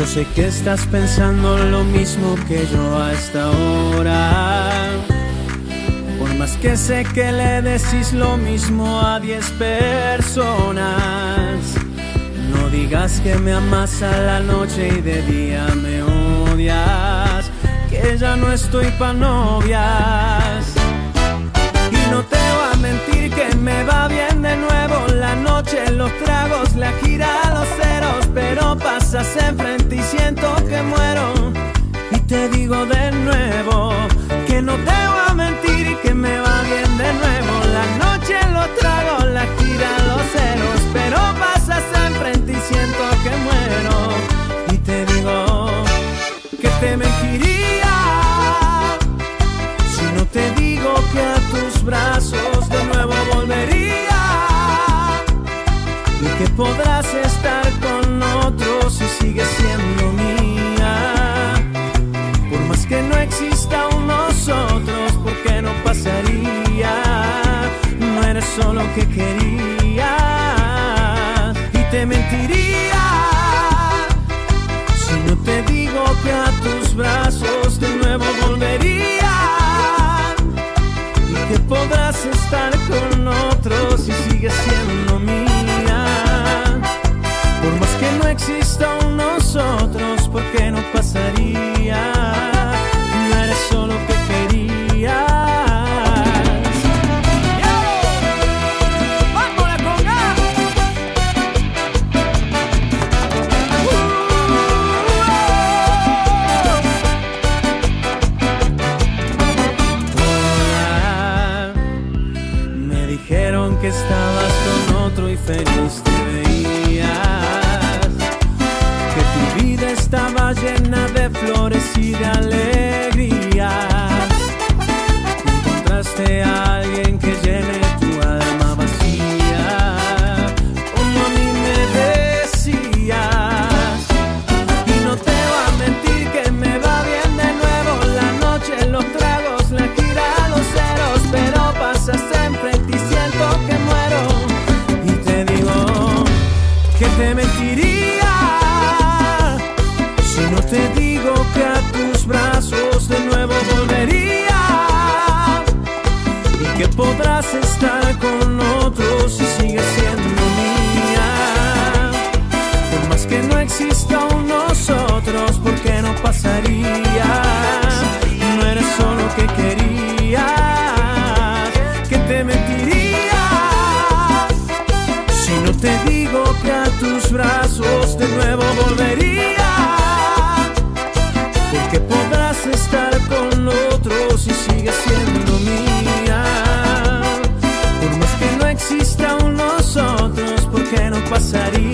Yo sé que estás pensando lo mismo que yo hasta ahora. Por más que sé que le decís lo mismo a diez personas. No digas que me amas a la noche y de día me odias. Que ya no estoy pa' novias. Y no te a mentir que me va bien de nuevo la noche, los tragos, la gira, los ceros. Pero pasas enfrente y siento que muero. Y te digo de nuevo que no te voy a mentir que me va bien de nuevo la noche, los tragos, la gira, los ceros. Pero pasas enfrente y siento que muero. Y te digo que te mentiría si no te digo que a tus brazos podrás estar con otros si sigues siendo mía. Por más que no exista un nosotros, porque no pasaría. No eres solo que quería y te mentiría si no te digo que a tus brazos de nuevo volvería y que podrás estar con otros si sigues siendo mía. Porque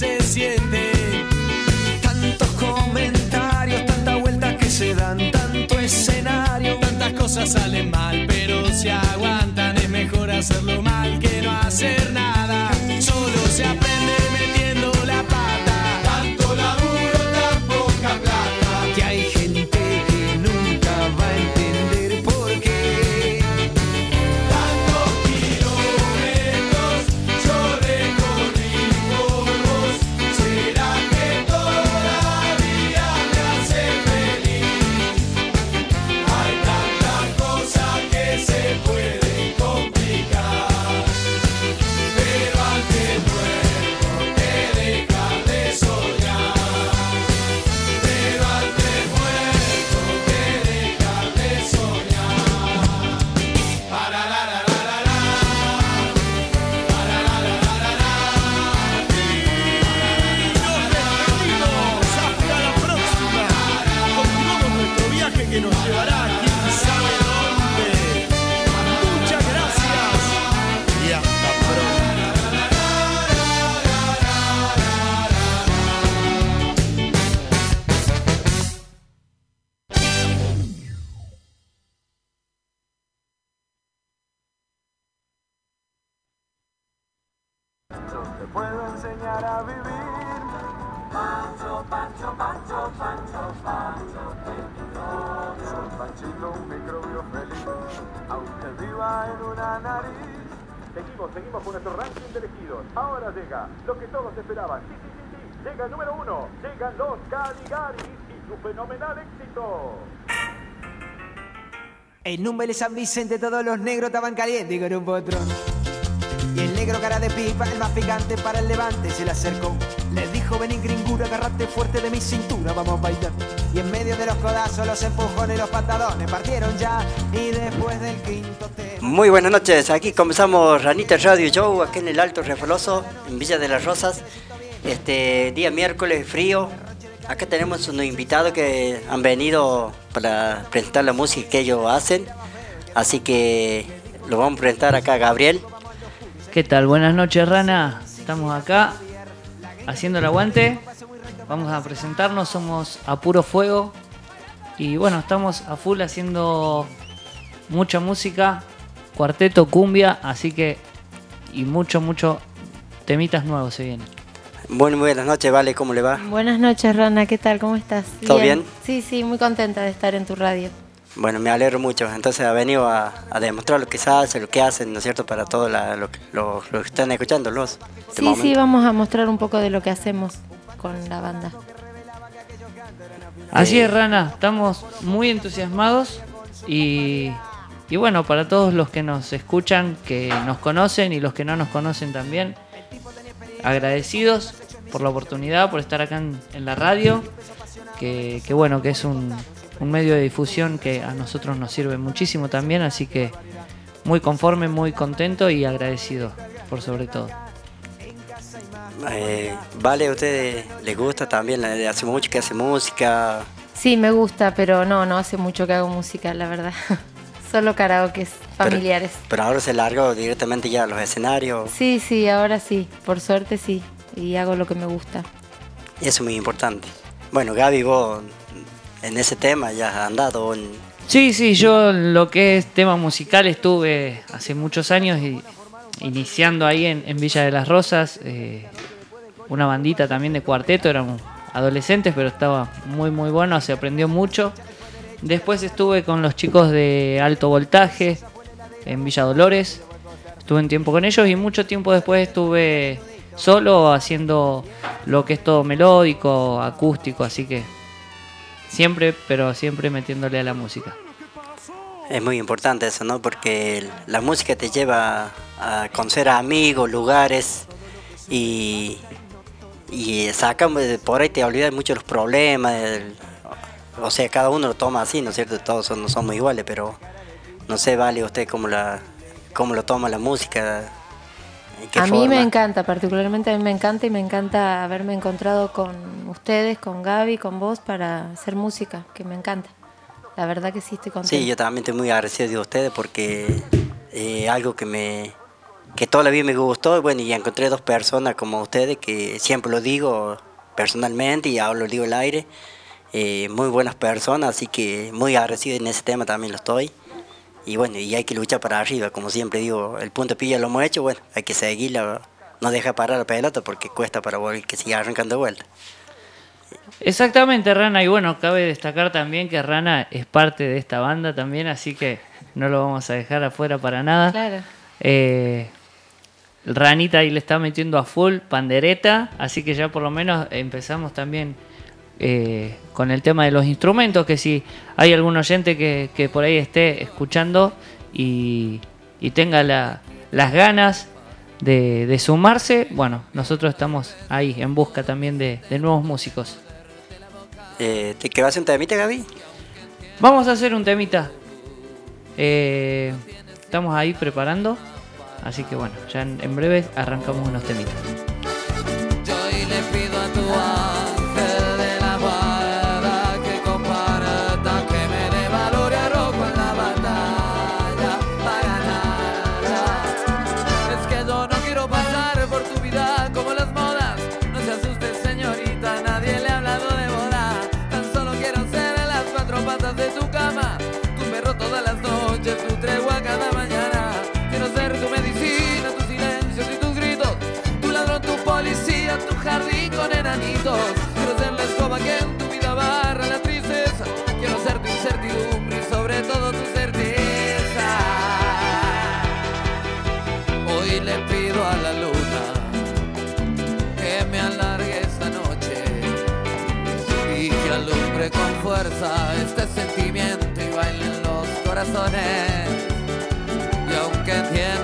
se siente. Tantos comentarios, tanta vuelta que se dan, tanto escenario. Tantas cosas salen mal, pero se aguantan, es mejor hacerlo mal que puedo enseñar a vivir. Pancho, Pancho, Pancho, Pancho, Pancho, Soy Panchito, un microbio feliz, aunque viva en una nariz. Seguimos, seguimos con nuestro ranking de elegidos. Ahora llega lo que todos esperaban. Sí, sí, sí, sí. Llega el número uno. Llegan los Caligaris y su fenomenal éxito. En Número San Vicente todos los negros estaban calientes con un potrón. El negro cara de pipa, el más picante para el levante, se le acercó. Le dijo, vení gringura, agarrate fuerte de mi cintura, vamos a bailar. Y en medio de los codazos, los empujones los patadones partieron ya. Y después del quinto tema... Muy buenas noches, aquí comenzamos Ranita Radio Show, aquí en el Alto Refoloso, en Villa de las Rosas. Este día miércoles frío, acá tenemos unos invitados que han venido para presentar la música que ellos hacen. Así que lo vamos a presentar acá a Gabriel. ¿Qué tal? Buenas noches, Rana. Estamos acá haciendo el aguante. Vamos a presentarnos, somos a puro fuego. Y bueno, estamos a full haciendo mucha música, cuarteto, cumbia, así que. Y mucho, mucho temitas nuevos se vienen. Bueno, muy buenas noches, Vale, ¿cómo le va? Buenas noches, Rana, ¿qué tal? ¿Cómo estás? ¿Todo bien? Sí, sí, muy contenta de estar en tu radio. Bueno, me alegro mucho. Entonces ha venido a, a demostrar lo que se hace, lo que hacen, ¿no es cierto? Para todos lo, lo, lo que están escuchando, los. Sí, momento. sí, vamos a mostrar un poco de lo que hacemos con la banda. Así Eh, es, Rana, estamos muy entusiasmados y, y bueno, para todos los que nos escuchan, que nos conocen y los que no nos conocen también, agradecidos por la oportunidad, por estar acá en, en la radio, que, que bueno, que es un, un medio de difusión que a nosotros nos sirve muchísimo también, así que muy conforme, muy contento y agradecido por sobre todo. Eh, vale, ¿a usted le gusta también? Hace mucho que hace música. Sí, me gusta, pero no, no hace mucho que hago música, la verdad. Solo karaokes familiares. Pero ahora se largó directamente ya a los escenarios. Sí, sí, ahora sí, por suerte sí. Y hago lo que me gusta. Y eso es muy importante. Bueno, Gaby, vos en ese tema ya has andado. En, Sí, sí, yo lo que es tema musical estuve hace muchos años y, iniciando ahí en, en Villa de las Rosas, eh, una bandita también de cuarteto, éramos adolescentes, pero estaba muy muy bueno, se aprendió mucho. Después estuve con los chicos de alto voltaje en Villa Dolores, estuve un tiempo con ellos y mucho tiempo después estuve solo haciendo lo que es todo melódico, acústico, así que siempre, pero siempre metiéndole a la música. es muy importante eso, ¿no? Porque la música te lleva a conocer a amigos, lugares y, y saca, por ahí te olvidas mucho los problemas. o sea, cada uno lo toma así, ¿no es cierto? Todos no somos iguales, pero no sé, Vale, usted cómo, la, cómo lo toma la música. ¿En qué A mí me encanta, particularmente a mí me encanta y me encanta haberme encontrado con ustedes, con Gaby, con vos para hacer música, que me encanta. La verdad que sí estoy contenta. Sí, yo también estoy muy agradecido de ustedes porque eh, algo que me que toda la vida me gustó y bueno, y encontré dos personas como ustedes que siempre lo digo personalmente y ahora lo digo al aire, eh, muy buenas personas, así que muy agradecido en ese tema también lo estoy. Y bueno, y hay que luchar para arriba, como siempre digo, el punto de pilla lo hemos hecho, bueno, hay que seguirla, no deja parar la pelota porque cuesta para volver que siga arrancando de vuelta. Exactamente, Rana. Y bueno, cabe destacar también que Rana es parte de esta banda también, así que no lo vamos a dejar afuera para nada. Claro. Eh, Ranita ahí le está metiendo a full pandereta, así que ya por lo menos empezamos también eh, con el tema de los instrumentos, que si hay algún oyente que, que por ahí esté escuchando y, y tenga la- las ganas de, de sumarse, bueno, nosotros estamos ahí en busca también de, de nuevos músicos. Eh, ¿Te quedas un temita, Gaby? Vamos a hacer un temita. Eh, estamos ahí preparando. Así que bueno, ya en, en breve arrancamos unos temitas. Yo hoy le pido a tu este sentimiento y bailen los corazones. Y aunque entiendo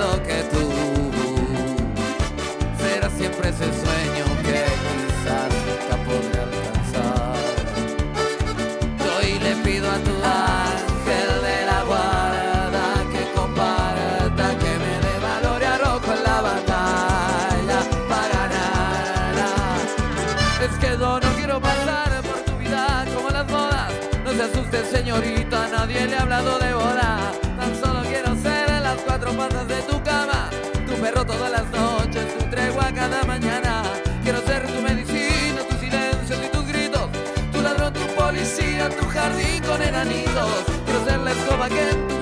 hablado de boda. Tan solo quiero ser en las cuatro patas de tu cama. Tu perro todas las noches, tu tregua cada mañana. Quiero ser tu medicina, tus silencios y tus gritos. Tu ladrón, tu policía, tu jardín con enanitos. Quiero ser la escoba que tú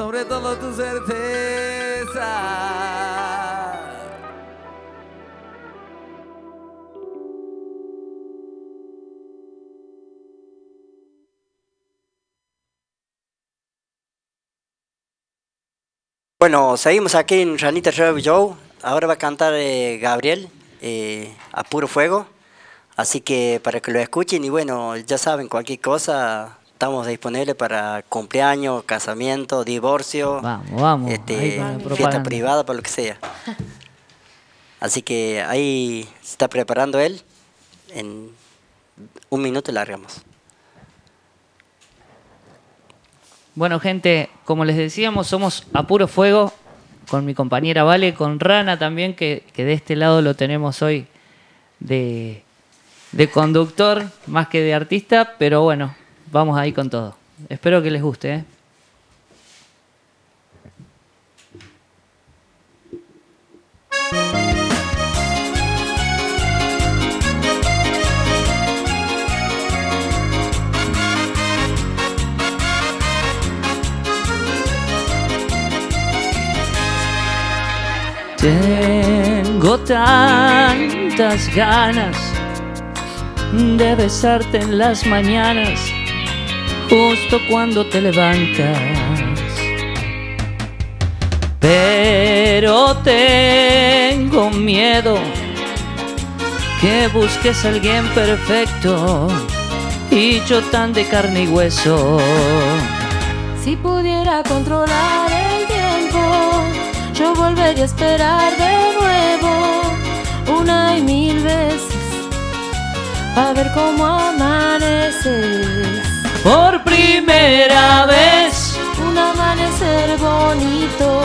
sobre todo tu certeza. Bueno, seguimos aquí en Ranita Rev Show. Ahora va a cantar eh, Gabriel eh, a puro fuego. Así que para que lo escuchen y bueno, ya saben, cualquier cosa, estamos disponibles para cumpleaños, casamiento, divorcio, Vamos, vamos. este, fiesta privada, para lo que sea. Así que ahí se está preparando él. En un minuto largamos. Bueno, gente, como les decíamos, somos a puro fuego con mi compañera Vale, con Rana también, que, que de este lado lo tenemos hoy de, de conductor más que de artista, pero bueno, vamos ahí con todo. Espero que les guste. ¿eh? Tengo tantas ganas de besarte en las mañanas, justo cuando te levantas. Pero tengo miedo que busques a alguien perfecto y yo tan de carne y hueso. Si pudiera controlar el tiempo, yo volvería a esperar de nuevo una y mil veces a ver cómo amaneces. Por primera vez, Un amanecer bonito,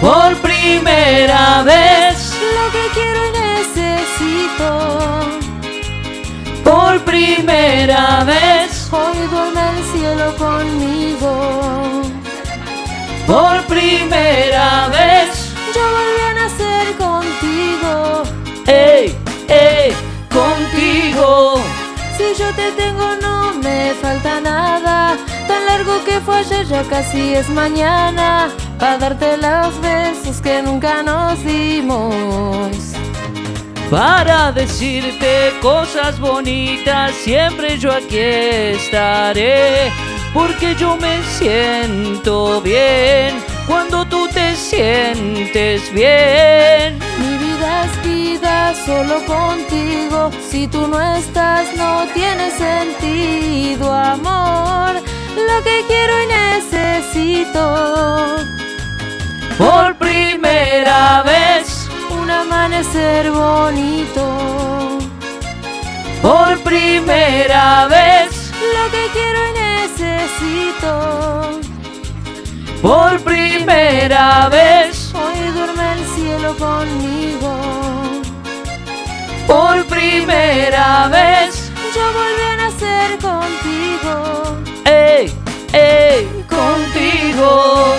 por primera vez, lo que quiero y necesito. por primera vez, Hoy duerme el cielo conmigo. por primera vez. Te tengo no me falta nada. Tan largo que fue ayer ya casi es mañana. Para darte los besos que nunca nos dimos. Para decirte cosas bonitas, siempre yo aquí estaré. Porque yo me siento bien cuando tú te sientes bien. Vida es vida solo contigo. Si tú no estás, no tiene sentido, amor. Lo que quiero y necesito. Por primera vez, Un amanecer bonito. por primera vez, Lo que quiero y necesito. por primera vez, El cielo conmigo. por primera vez. Yo volví a nacer contigo. ¡Ey, ey! Contigo.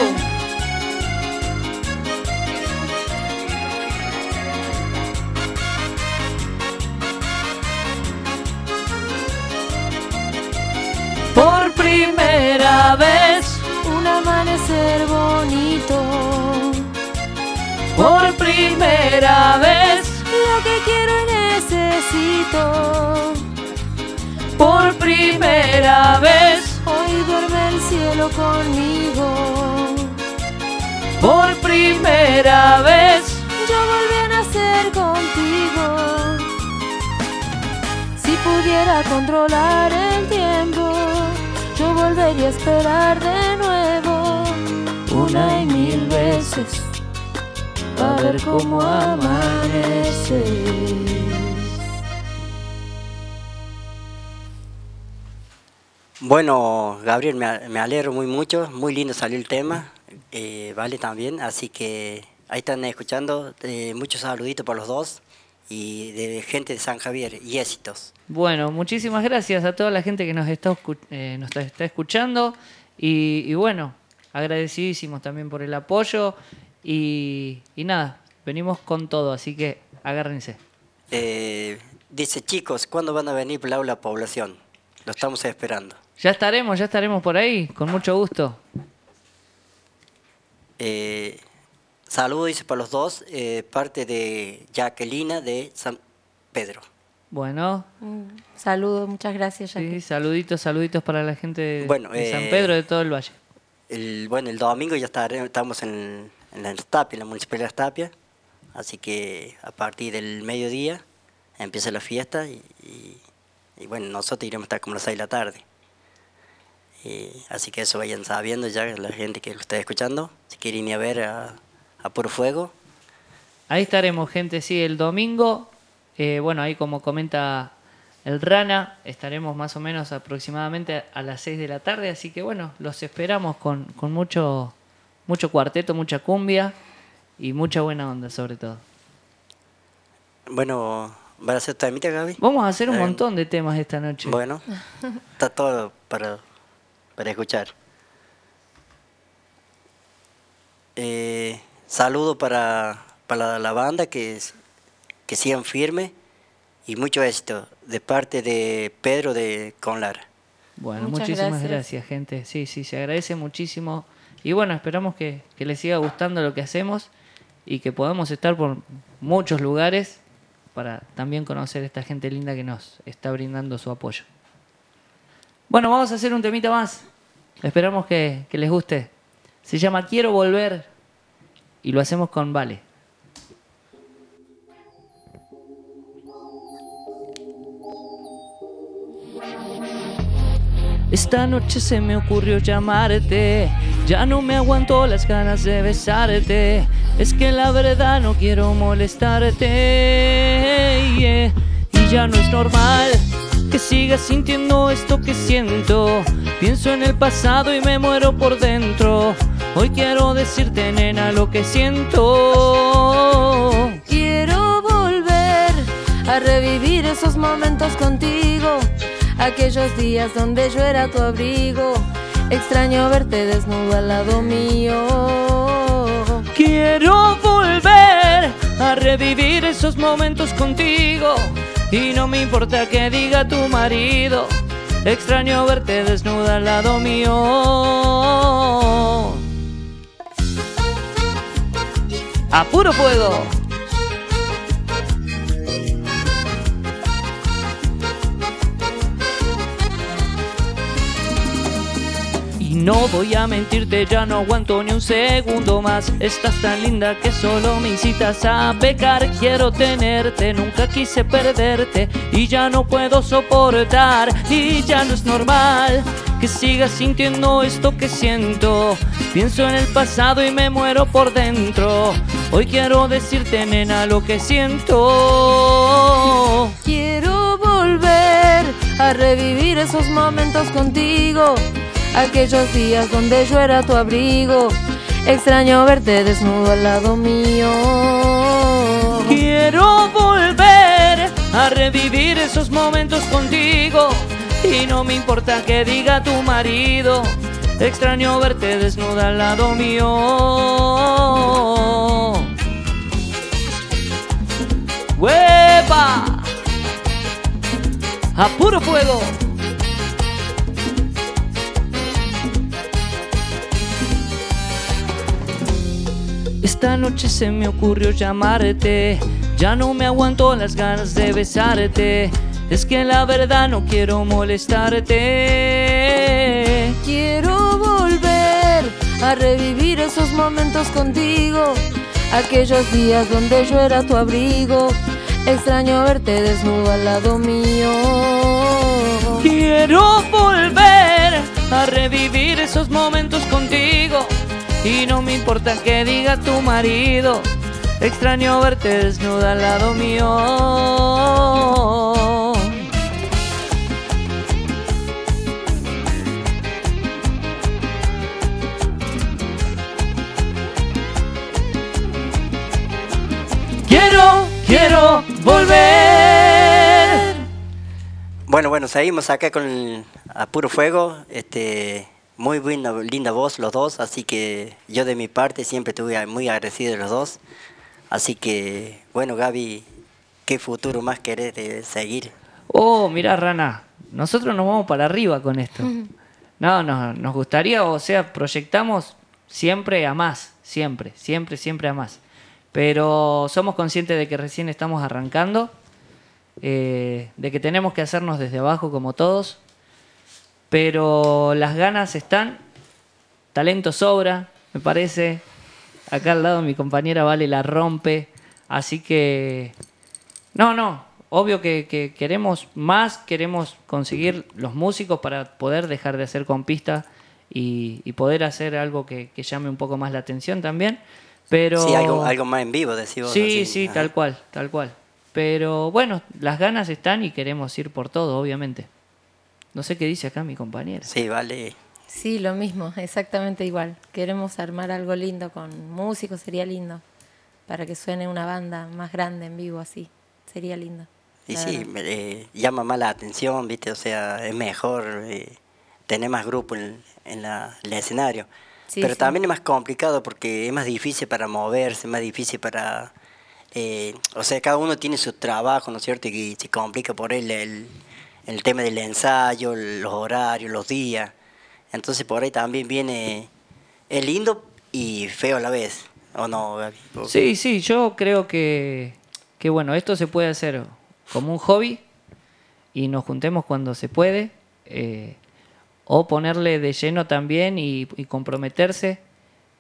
Por primera vez, Un amanecer bonito. Por primera vez, Lo que quiero y necesito. por primera vez, Hoy duerme el cielo conmigo. por primera vez, Yo volví a nacer contigo. pudiera controlar el tiempo, yo volvería a esperar de nuevo, una y mil veces, para ver cómo amanece. Bueno, Gabriel, me, a- alegro muy mucho, muy lindo salió el tema, eh, vale también, así que ahí están escuchando, eh, muchos saluditos por los dos y de gente de San Javier y éxitos. Bueno, muchísimas gracias a toda la gente que nos está, eh, nos está escuchando y, y bueno, agradecidísimos también por el apoyo y, y nada, venimos con todo, así que agárrense. Eh, dice, chicos, ¿cuándo van a venir por la población? Lo estamos esperando. Ya estaremos, ya estaremos por ahí, con mucho gusto. Eh, saludos, dice para los dos, eh, parte de Jacquelina de San Pedro. Bueno, Un saludo, muchas gracias. sí, Jackie. saluditos, saluditos para la gente de, Bueno, de San eh, Pedro de todo el valle. El, bueno, el domingo ya estaremos, estamos en, en la Tapia, en la Municipalidad Tapia, así que a partir del mediodía empieza la fiesta y, y- y bueno, nosotros iremos a estar como las 6 de la tarde. Eh, así que eso vayan sabiendo ya la gente que lo está escuchando, si quieren ir a ver a, a Puro Fuego. Ahí estaremos, gente, sí, el domingo. eh, bueno, ahí como comenta el Rana, estaremos más o menos aproximadamente a las 6 de la tarde, así que bueno, los esperamos con, con mucho, mucho cuarteto, mucha cumbia y mucha buena onda sobre todo. Bueno, ¿van a hacer temita, Gaby? Vamos a hacer un Eh, montón de temas esta noche. Bueno, está todo para, para escuchar. Eh, saludo para, para la banda que, es- que sigan firme y mucho éxito de parte de Pedro de Conlar. Bueno, Muchas muchísimas gracias. gracias. gente. Sí, sí, se agradece muchísimo. Y bueno, esperamos que, que les siga gustando lo que hacemos y que podamos estar por muchos lugares para también conocer a esta gente linda que nos está brindando su apoyo. Bueno, vamos a hacer un temita más. Esperamos que, que les guste. Se llama Quiero Volver y lo hacemos con Vale. Esta noche se me ocurrió llamarte, ya no me aguanto las ganas de besarte. Es que la verdad no quiero molestarte. Y ya no es normal que sigas sintiendo esto que siento. Pienso en el pasado y me muero por dentro. Hoy quiero decirte, nena, lo que siento. Quiero volver a revivir esos momentos contigo, aquellos días donde yo era tu abrigo. Extraño verte desnudo al lado mío. Quiero volver a revivir esos momentos contigo. Y no me importa que diga tu marido. Extraño verte desnuda al lado mío. A puro fuego. No voy a mentirte, ya no aguanto ni un segundo más. Estás tan linda que solo me incitas a pecar. Quiero tenerte, nunca quise perderte. Y ya no puedo soportar, y ya no es normal que sigas sintiendo esto que siento. Pienso en el pasado y me muero por dentro. Hoy quiero decirte, nena, lo que siento. Quiero volver a revivir esos momentos contigo, aquellos días donde yo era tu abrigo. Extraño verte desnudo al lado mío. Quiero volver a revivir esos momentos contigo y no me importa que diga tu marido. Extraño verte desnuda al lado mío. ¡Huepa! ¡A puro fuego! Esta noche se me ocurrió llamarte, ya no me aguanto las ganas de besarte. Es que la verdad no quiero molestarte. Quiero volver a revivir esos momentos contigo, aquellos días donde yo era tu abrigo. Extraño verte desnudo al lado mío. Quiero volver a revivir esos momentos contigo y no me importa que diga tu marido. Extraño verte desnuda al lado mío. Quiero, quiero volver. Bueno, bueno, seguimos acá con el- a puro fuego. Este, muy buena, linda voz los dos, así que yo de mi parte siempre estuve muy agradecido de los dos. Así que, bueno, Gaby, ¿qué futuro más querés de seguir? Oh, mira, Rana, nosotros nos vamos para arriba con esto. No, no, nos gustaría, o sea, proyectamos siempre a más, siempre, siempre, siempre a más. Pero somos conscientes de que recién estamos arrancando, eh, de que tenemos que hacernos desde abajo como todos, pero las ganas están, talento sobra, me parece. Acá al lado mi compañera Vale la rompe, así que no, no. Obvio que, que queremos más, queremos conseguir los músicos para poder dejar de hacer con pista y, y poder hacer algo que, que llame un poco más la atención también. Pero Sí, algo, algo más en vivo, decimos. sí, sí, tal cual, tal cual. Pero bueno, las ganas están y queremos ir por todo, obviamente. No sé qué dice acá mi compañera. Sí, vale. Sí, lo mismo, exactamente igual. Queremos armar algo lindo con músicos, sería lindo. Para que suene una banda más grande en vivo así. Sería lindo. Y sí, eh, llama más la atención, ¿viste? O sea, es mejor eh, tener más grupo en, en la- el escenario. Sí, Pero sí. también es más complicado porque es más difícil para moverse, más difícil para... eh, o sea, cada uno tiene su trabajo, ¿no es cierto? Y se complica por él el, el tema del ensayo, los horarios, los días. Entonces por ahí también viene... Es lindo y feo a la vez, ¿o no? Sí, sí, yo creo que, que bueno, esto se puede hacer como un hobby y nos juntemos cuando se puede, eh, o ponerle de lleno también y, comprometerse.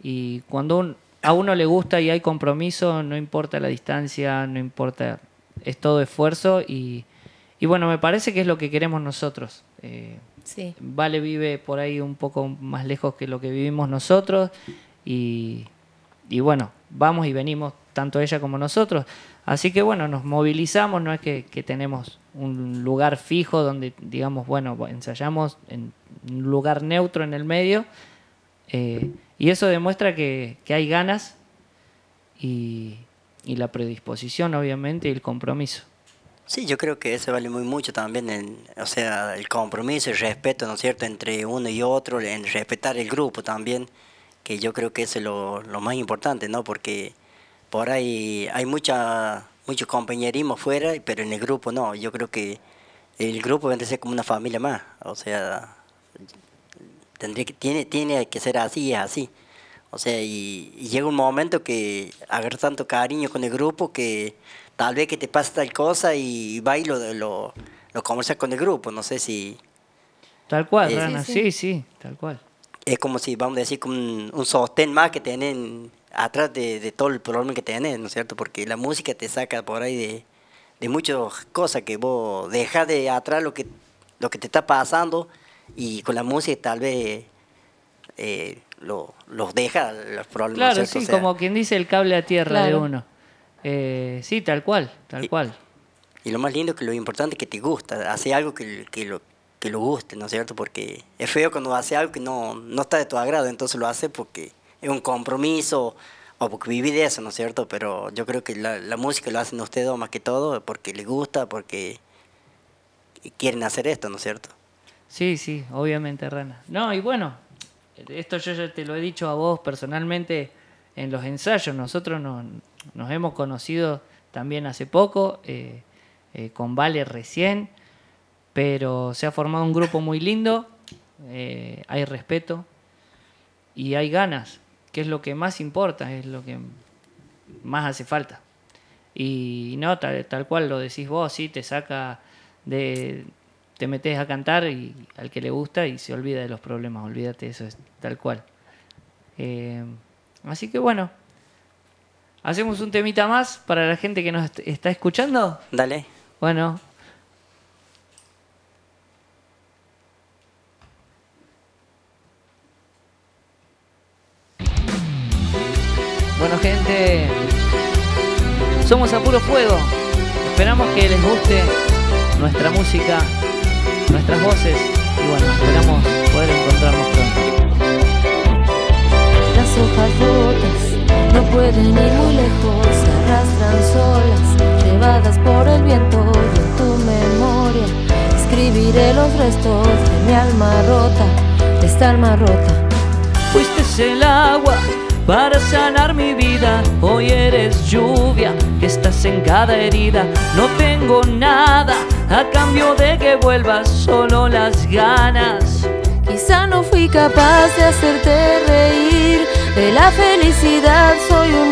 Y cuando a uno le gusta y hay compromiso, no importa la distancia, no importa, es todo esfuerzo y, y bueno, me parece que es lo que queremos nosotros. Eh, Sí. Vale vive por ahí un poco más lejos que lo que vivimos nosotros y, y bueno, vamos y venimos tanto ella como nosotros. Así que bueno, nos movilizamos, no es que, que tenemos un lugar fijo donde digamos, bueno, ensayamos en un lugar neutro en el medio eh, y eso demuestra que, que hay ganas y, y la predisposición obviamente y el compromiso. Sí, yo creo que eso vale muy mucho también, en, o sea, el compromiso, el respeto, ¿no es cierto?, entre uno y otro, en respetar el grupo también, que yo creo que eso es lo, más importante, ¿no?, porque por ahí hay mucha, mucho compañerismo fuera, pero en el grupo no, yo creo que el grupo debe ser como una familia más, o sea, tendría que, tiene, tiene que ser así y es así. O sea, y, llega un momento que agarras tanto cariño con el grupo que tal vez que te pasa tal cosa y va y lo, lo, lo conversas con el grupo. No sé si Tal cual, Eh, Rana, Sí, sí, sí. sí, tal cual. es como si, vamos a decir, como un, un sostén más que tienen atrás de, de todo el problema que tenés, ¿no es cierto? Porque la música te saca por ahí de, de muchas cosas que vos dejas de atrás lo que, lo que te está pasando y con la música tal vez eh, lo, los deja los problemas. ¿no Claro, es cierto? sí, O sea, como quien dice el cable a tierra de Claro. uno. Eh, sí, tal cual, tal Y- cual. Y lo más lindo que lo importante es que te gusta, hace algo que, que lo que lo guste, ¿no es cierto? Porque es feo cuando hace algo que no, no está de tu agrado, entonces lo hace porque es un compromiso o porque viví de eso, ¿no es cierto? Pero yo creo que la, la música lo hacen ustedes más que todo porque les gusta, porque quieren hacer esto, ¿no es cierto? Sí, sí, obviamente, Rana. No, y bueno, esto yo ya te lo he dicho a vos personalmente en los ensayos. Nosotros no- nos hemos conocido también hace poco, eh, eh, con Vale recién, pero se ha formado un grupo muy lindo, eh, hay respeto y hay ganas, que es lo que más importa, es lo que más hace falta. Y no, tal, tal cual lo decís vos, sí, te saca de... Te metes a cantar y al que le gusta y se olvida de los problemas, olvídate, eso es tal cual. Eh, así que bueno, ¿Hacemos un temita más para la gente que nos está escuchando? Dale. Bueno. Bueno, gente. Somos a puro fuego. Esperamos que les guste nuestra música, nuestras voces y bueno, esperamos poder encontrarnos pronto. Las hojas no pueden ir muy lejos, se arrastran solas, llevadas por el viento y en tu memoria. Escribiré los restos de mi alma rota, de esta alma rota. Fuiste el agua para sanar mi vida. Hoy eres lluvia que estás en cada herida. No tengo nada a cambio de que vuelvas, solo las ganas. Quizá no fui capaz de hacerte reír, de la felicidad. Soy un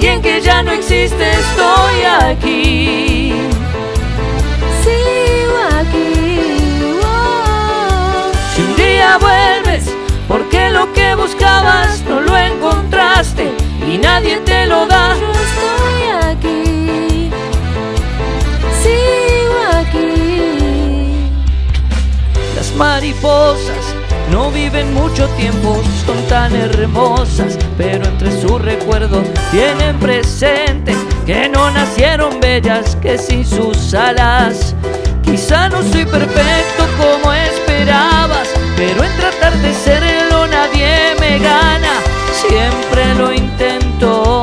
alguien que ya no existe, estoy aquí. Sigo aquí, oh. Si un día vuelves, porque lo que buscabas no lo encontraste y nadie te lo da. yo estoy aquí, sigo aquí. Las mariposas no viven mucho tiempo, son tan hermosas, pero entre sus recuerdos tienen presente que no nacieron bellas, que sin sus alas. Quizá no soy perfecto como esperabas, pero en tratar de serlo nadie me gana. Siempre lo intento,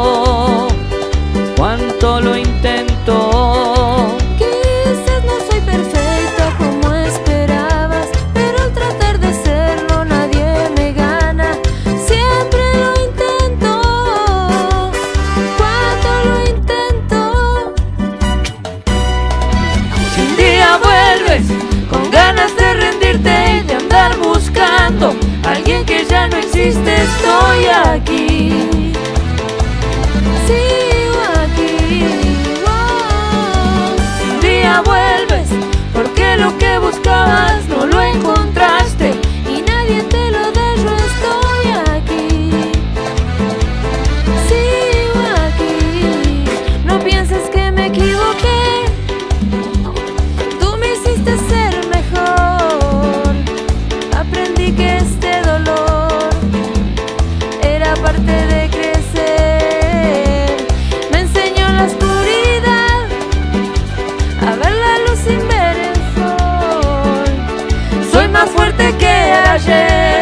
más fuerte que ayer.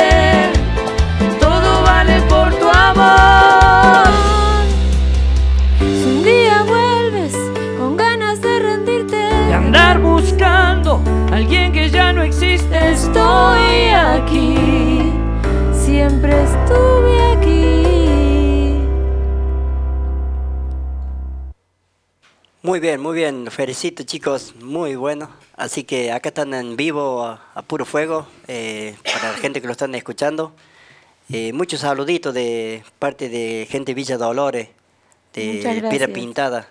Muy bien, muy bien. Felicito chicos, muy bueno. Así que acá están en vivo a, a puro fuego eh, para la gente que lo están escuchando. Eh, muchos saluditos de parte de gente Villa Dolores, de Piedra. Pintada.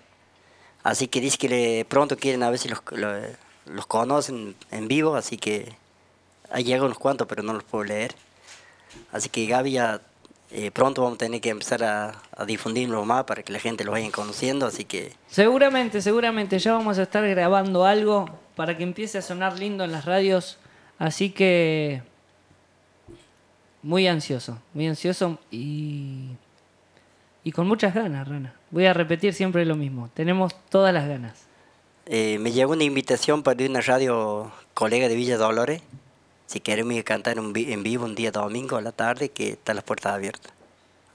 Así que dice que le- pronto quieren a ver si los, lo- los conocen en vivo, así que ahí llegan unos cuantos, pero no los puedo leer. Así que Gaby, ya, eh, pronto vamos a tener que empezar a, a difundirlo más para que la gente los vaya conociendo, así que Seguramente, seguramente ya vamos a estar grabando algo para que empiece a sonar lindo en las radios. Así que muy ansioso, muy ansioso y, y con muchas ganas, Rana. Voy a repetir siempre lo mismo. Tenemos todas las ganas. Eh, me llegó una invitación para ir a una radio colega de Villa Dolores. Si quieren ir a cantar un vi- en vivo un día domingo a la tarde, que están las puertas abiertas.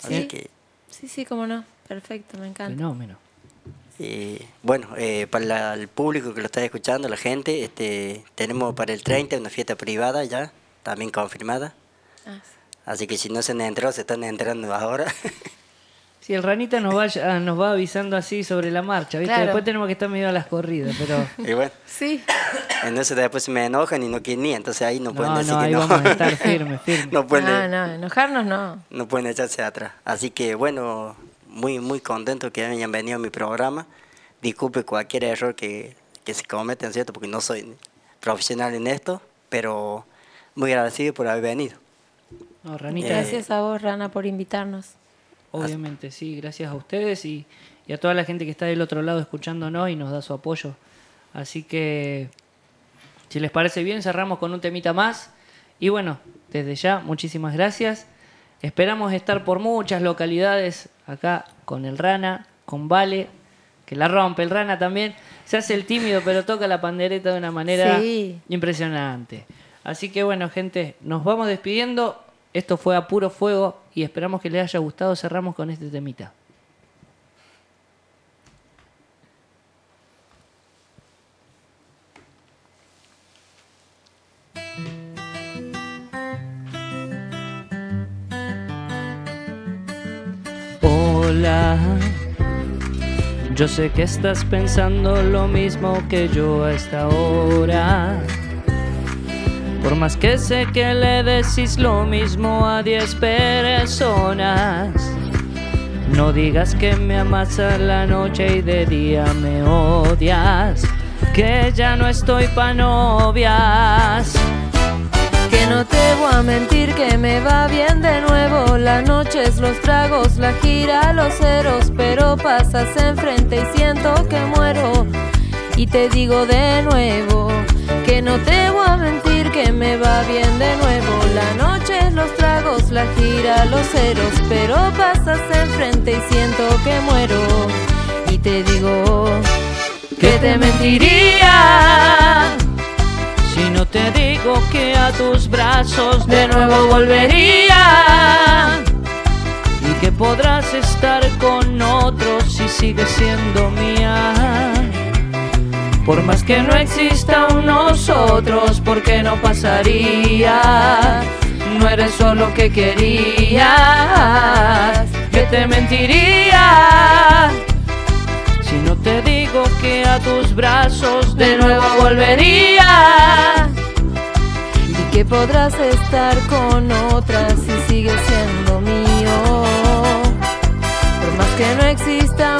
Así Sí. que, Sí, sí, cómo no. Perfecto, me encanta. Fenómeno. eh, bueno, eh, para la- el público que lo está escuchando, la gente, este, tenemos para el 30 una fiesta privada ya, también confirmada. Ah, Así que si no se han enterado, se están enterando ahora. Si el ranita nos va, ya- nos va avisando así sobre la marcha, ¿viste? Claro. Después tenemos que estar medio a las corridas, pero... y bueno, Sí. entonces después se me enojan y no quieren ni, entonces ahí no, pueden No, decir no, que ahí no. vamos a estar firmes, firmes. no pueden No, no, enojarnos no. no pueden echarse atrás. Así que bueno, muy, muy contento que hayan venido a mi programa. Disculpe cualquier error que, que se cometa, ¿cierto? Porque no soy profesional en esto, pero muy agradecido por haber venido. No, Ranita, Gracias a vos, Rana, por invitarnos. Obviamente, sí, gracias a ustedes y, y a toda la gente que está del otro lado escuchándonos y nos da su apoyo. Así que, si les parece bien, cerramos con un temita más. Y bueno, desde ya, muchísimas gracias. Esperamos estar por muchas localidades acá con el Rana, con Vale, que la rompe. El Rana también se hace el tímido, pero toca la pandereta de una manera Sí. impresionante. Así que bueno, gente, nos vamos despidiendo. Esto fue a puro fuego y esperamos que les haya gustado. Cerramos con este temita. Hola, yo sé que estás pensando lo mismo que yo a esta hora. Por más que sé que le decís lo mismo a 10 personas. No digas que me amas a la noche y de día me odias. Que ya no estoy pa' novias. Que no te voy a mentir que me va bien de nuevo Las noches, los tragos, la gira, los ceros Pero pasas enfrente y siento que muero Y te digo de nuevo Que no te voy a mentir que me va bien de nuevo. Las noches, los tragos, la gira, los ceros Pero pasas enfrente y siento que muero. Y te digo que te mentiría si no te digo que a tus brazos de nuevo volvería. Y que podrás estar con otros si sigues siendo mía. Por más que no exista un nosotros, porque no pasaría. No eres solo que querías, que te mentiría. Si no te digo que a tus brazos de nuevo volvería y que podrás estar con otras si sigues siendo mío. Por más que no exista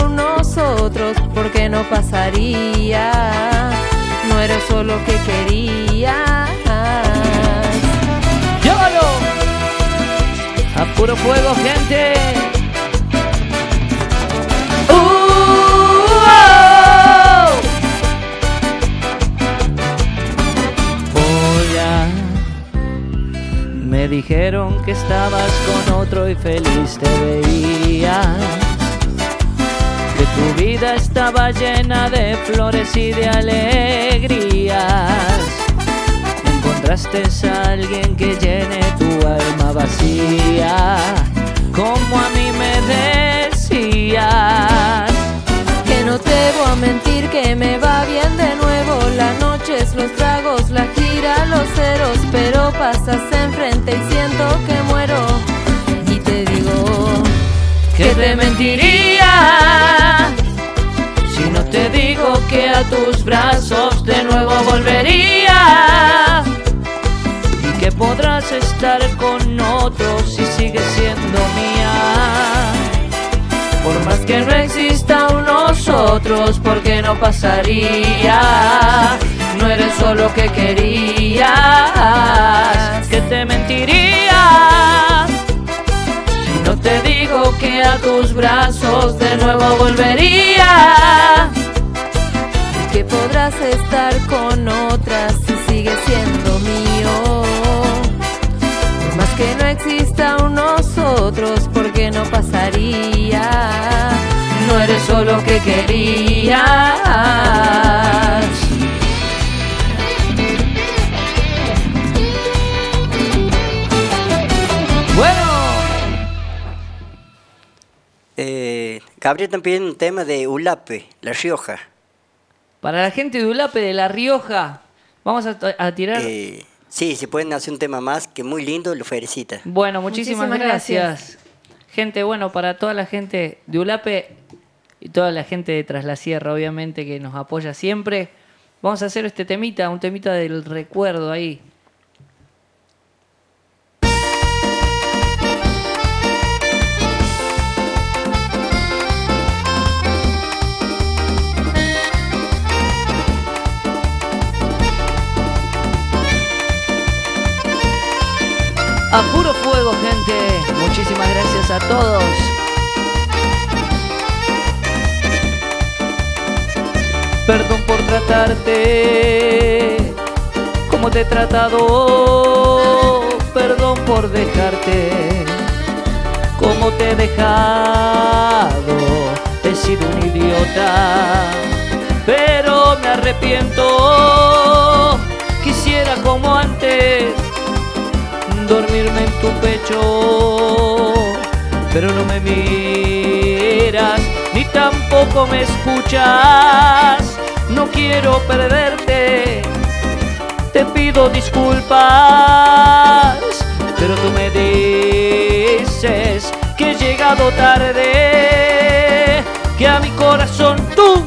nosotros, porque no pasaría. No eres solo que querías. ¡Llévalo! A puro fuego, gente. ¡Uh! oh! Hola. Me dijeron que estabas con otro y feliz te veías. Tu vida estaba llena de flores y de alegrías. Encontraste a alguien que llene tu alma vacía, como a mí me decías. Que no te voy a mentir que me va bien de nuevo Las noches, los tragos, la gira, los ceros Pero pasas enfrente y siento que muero que te mentiría si no te digo que a tus brazos de nuevo volvería y que podrás estar con otros si sigues siendo mía. Por más que no exista un nosotros, porque no pasaría. No eres solo que querías, que te mentiría. Te digo que a tus brazos de nuevo volvería. y que podrás estar con otras si sigues siendo mío. Por más que no exista un nosotros, porque no pasaría. No eres solo que querías. Gabriel también un tema de Ulape, La Rioja. para la gente de Ulape de La Rioja, vamos a, a tirar. Eh, sí, si pueden hacer un tema más, que muy lindo, lo felicita. Bueno, muchísimas, Muchísimas gracias. gracias. Gente, bueno, para toda la gente de Ulape y toda la gente de Tras la Sierra, obviamente, que nos apoya siempre, vamos a hacer este temita, un temita del recuerdo ahí. A puro fuego, gente. Muchísimas gracias a todos. Perdón por tratarte como te he tratado. Perdón por dejarte como te he dejado. He sido un idiota, pero me arrepiento. Quisiera como antes dormirme en tu pecho, pero no me miras ni tampoco me escuchas. No quiero perderte, te pido disculpas, pero tú me dices que he llegado tarde, que a mi corazón tú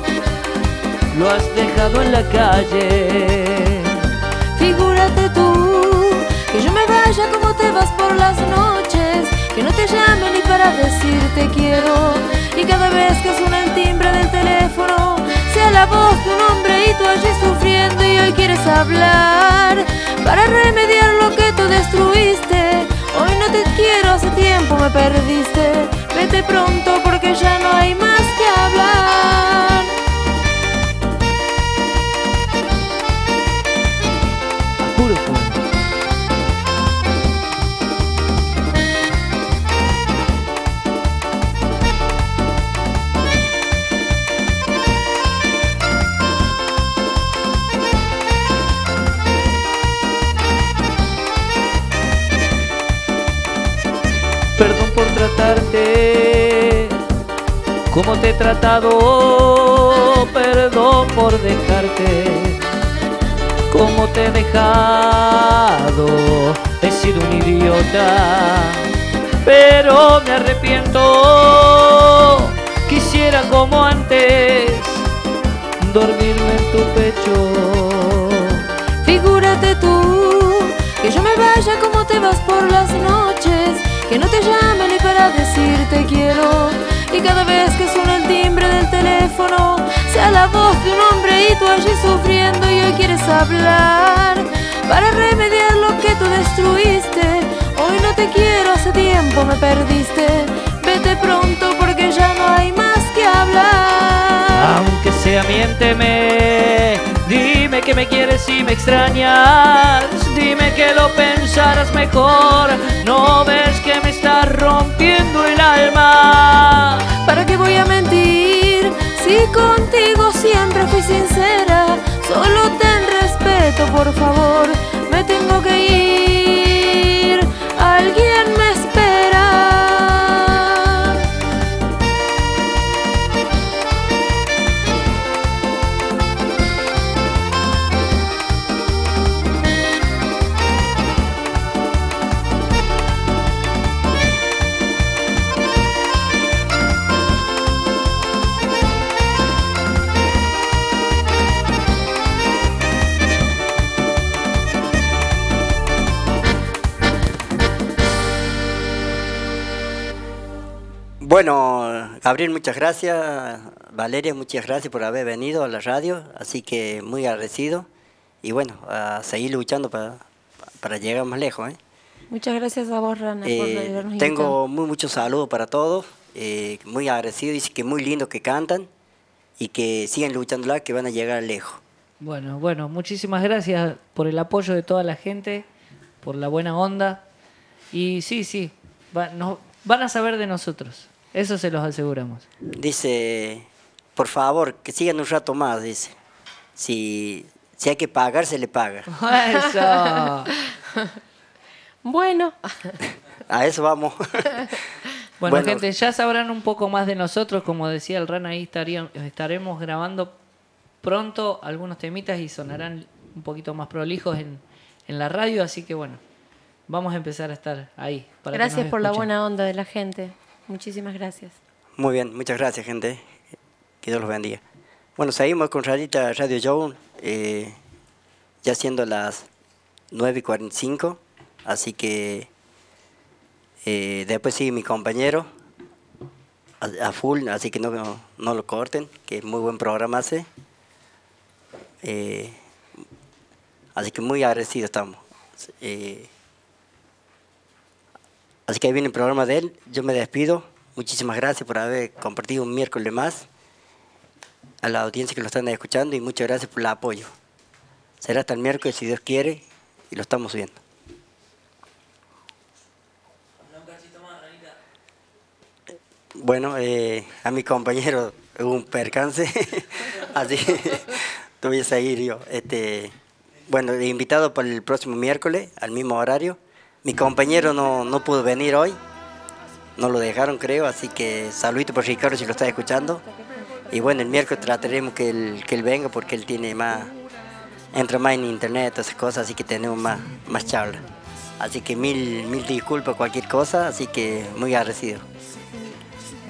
lo has dejado en la calle. Vaya como te vas por las noches, que no te llame ni para decirte quiero. Y cada vez que suena el timbre del teléfono, sea la voz de un hombre y tú allí sufriendo y hoy quieres hablar para remediar lo que tú destruiste. Hoy no te quiero, hace tiempo me perdiste. Vete pronto porque ya no hay más que hablar. Como te he tratado. Perdón por dejarte como te he dejado. He sido un idiota, pero me arrepiento. Quisiera como antes dormirme en tu pecho. Figúrate tú que yo me vaya como te vas por las noches, que no te llame ni para decirte quiero. Y cada vez que suena el timbre del teléfono, sea la voz de un hombre y tú allí sufriendo y hoy quieres hablar para remediar lo que tú destruiste. Hoy no te quiero, hace tiempo me perdiste. Vete pronto porque ya no hay más que hablar. Aunque sea miénteme, dime que me quieres y me extrañas, dime que lo pensarás mejor, no ves que me estás rompiendo el alma. ¿Para qué voy a mentir? Si contigo siempre fui sincera, solo ten respeto, por favor. Me tengo que ir, alguien Bueno, Gabriel, muchas gracias. Valeria, muchas gracias por haber venido a la radio. Así que muy agradecido. Y bueno, a seguir luchando para, para llegar más lejos. ¿eh? Muchas gracias a vos, Rana, por Eh, habernos tengo muy muchos saludos para todos. eh, muy agradecido. Dice que muy lindo que cantan. Y que sigan luchando que van a llegar lejos. Bueno, bueno, muchísimas gracias por el apoyo de toda la gente, por la buena onda. Y sí, sí, va- nos- van a saber de nosotros. Eso se los aseguramos. Dice, por favor, que sigan un rato más, dice. Si, si hay que pagar, se le paga. Eso. Bueno, A eso vamos. Bueno, Bueno. gente, ya sabrán un poco más de nosotros. Como decía el Ran, ahí estarían, estaremos grabando pronto algunos temitas y sonarán un poquito más prolijos en, en la radio. Así que bueno, vamos a empezar a estar ahí. para gracias por la buena onda de la gente. Muchísimas gracias. Muy bien, muchas gracias, gente. Que Dios los bendiga. Bueno, seguimos con Radita Radio Show, eh, ya siendo las 9 y 45, así que eh, después sigue mi compañero a, full, así que no, no, no lo corten, que muy buen programa hace. Eh, así que muy agradecidos estamos. Así que ahí viene el programa de él. Yo me despido. Muchísimas gracias por haber compartido un miércoles más a la audiencia que lo están escuchando y muchas gracias por el apoyo. Será hasta el miércoles si Dios quiere y lo estamos viendo. Bueno, eh, a mi compañero hubo un percance, así te voy a seguir yo. Este, bueno, invitado para el próximo miércoles al mismo horario. Mi compañero no, no pudo venir hoy, no lo dejaron creo, así que saludito por Ricardo si lo está escuchando. Y bueno, el miércoles trataremos que él, que él venga porque él tiene más, entra más en internet, esas cosas, así que tenemos más, más charla. Así que mil, mil disculpas cualquier cosa, así que muy agradecido.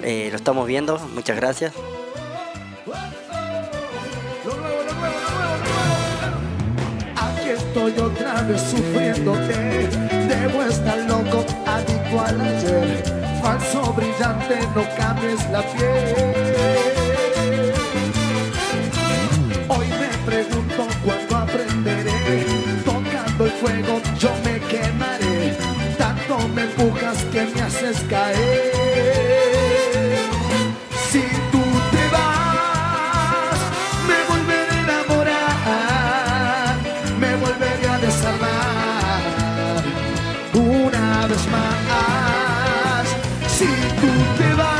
Eh, lo estamos viendo, muchas gracias. Aquí estoy otra vez sufriéndote. Debo estar loco, adicto al ayer. Falso brillante, no cambies la piel. Hoy me pregunto cuándo aprenderé. Tocando el fuego, yo me quemaré. Tanto me empujas que me haces caer. Vez más. Si tú te vas.